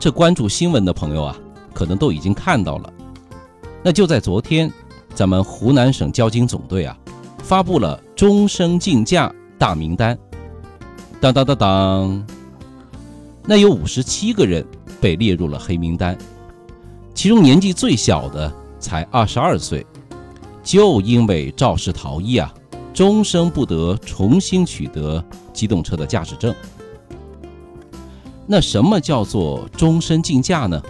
这关注新闻的朋友啊，可能都已经看到了。那就在昨天，咱们湖南省交警总队啊，发布了终身禁驾大名单。当当当当，那有五十七个人被列入了黑名单，其中年纪最小的才二十二岁，就因为肇事逃逸啊，终生不得重新取得机动车的驾驶证。那什么叫做终身禁驾呢？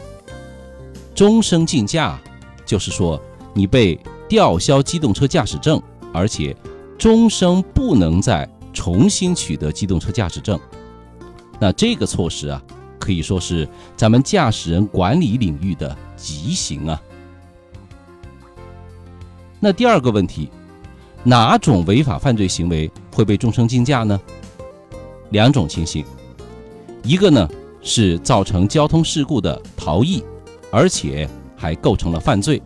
终身禁驾就是说你被吊销机动车驾驶证，而且终生不能再重新取得机动车驾驶证。那这个措施啊，可以说是咱们驾驶人管理领域的极刑啊。那第二个问题，哪种违法犯罪行为会被终身禁驾呢？两种情形。一个呢是造成交通事故的逃逸，而且还构成了犯罪；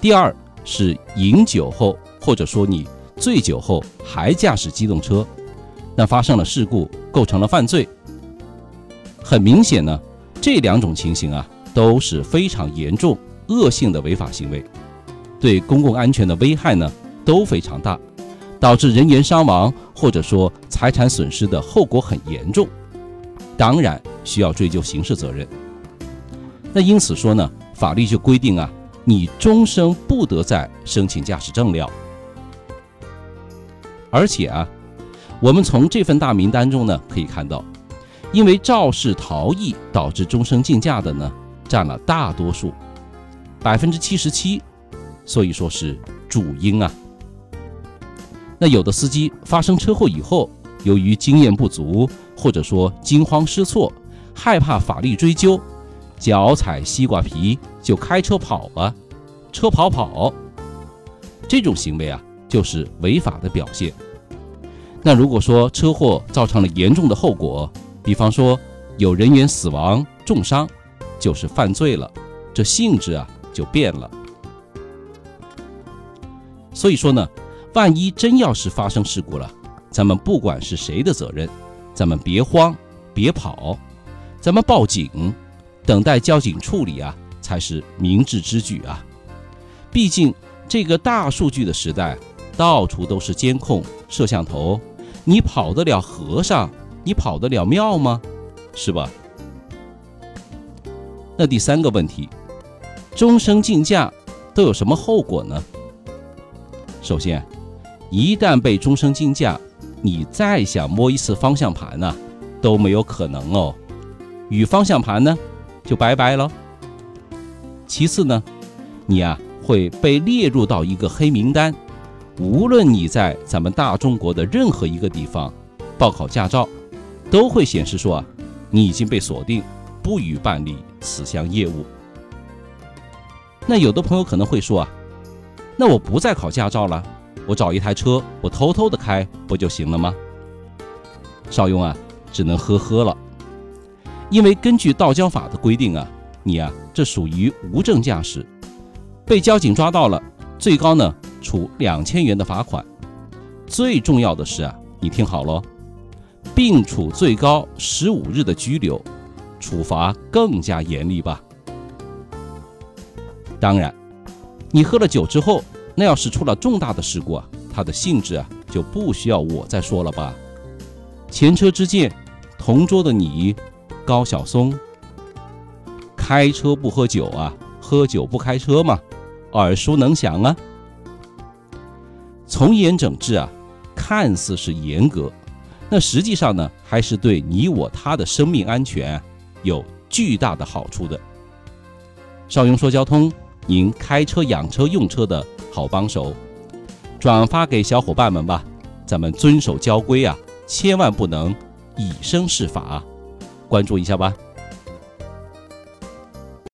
第二是饮酒后，或者说你醉酒后还驾驶机动车，那发生了事故，构成了犯罪。很明显呢，这两种情形啊都是非常严重、恶性的违法行为，对公共安全的危害呢都非常大，导致人员伤亡或者说财产损失的后果很严重。当然需要追究刑事责任。那因此说呢，法律就规定啊，你终生不得再申请驾驶证了。而且啊，我们从这份大名单中呢可以看到，因为肇事逃逸导致终身禁驾的呢占了大多数，百分之七十七，所以说是主因啊。那有的司机发生车祸以后，由于经验不足。或者说惊慌失措，害怕法律追究，脚踩西瓜皮就开车跑了，车跑跑，这种行为啊就是违法的表现。那如果说车祸造成了严重的后果，比方说有人员死亡、重伤，就是犯罪了，这性质啊就变了。所以说呢，万一真要是发生事故了，咱们不管是谁的责任。咱们别慌，别跑，咱们报警，等待交警处理啊，才是明智之举啊。毕竟这个大数据的时代，到处都是监控摄像头，你跑得了和尚，你跑得了庙吗？是吧？那第三个问题，终生禁驾都有什么后果呢？首先，一旦被终生禁驾，你再想摸一次方向盘呢，都没有可能哦，与方向盘呢就拜拜了。其次呢，你啊会被列入到一个黑名单，无论你在咱们大中国的任何一个地方报考驾照，都会显示说啊，你已经被锁定，不予办理此项业务。那有的朋友可能会说啊，那我不再考驾照了。我找一台车，我偷偷的开不就行了吗？邵雍啊，只能呵呵了。因为根据道交法的规定啊，你啊这属于无证驾驶，被交警抓到了，最高呢处两千元的罚款。最重要的是啊，你听好喽，并处最高十五日的拘留，处罚更加严厉吧。当然，你喝了酒之后。那要是出了重大的事故啊，它的性质啊就不需要我再说了吧。前车之鉴，同桌的你，高晓松，开车不喝酒啊，喝酒不开车嘛，耳熟能详啊。从严整治啊，看似是严格，那实际上呢，还是对你我他的生命安全有巨大的好处的。邵雍说交通，您开车养车用车的。好帮手，转发给小伙伴们吧。咱们遵守交规啊，千万不能以身试法，关注一下吧。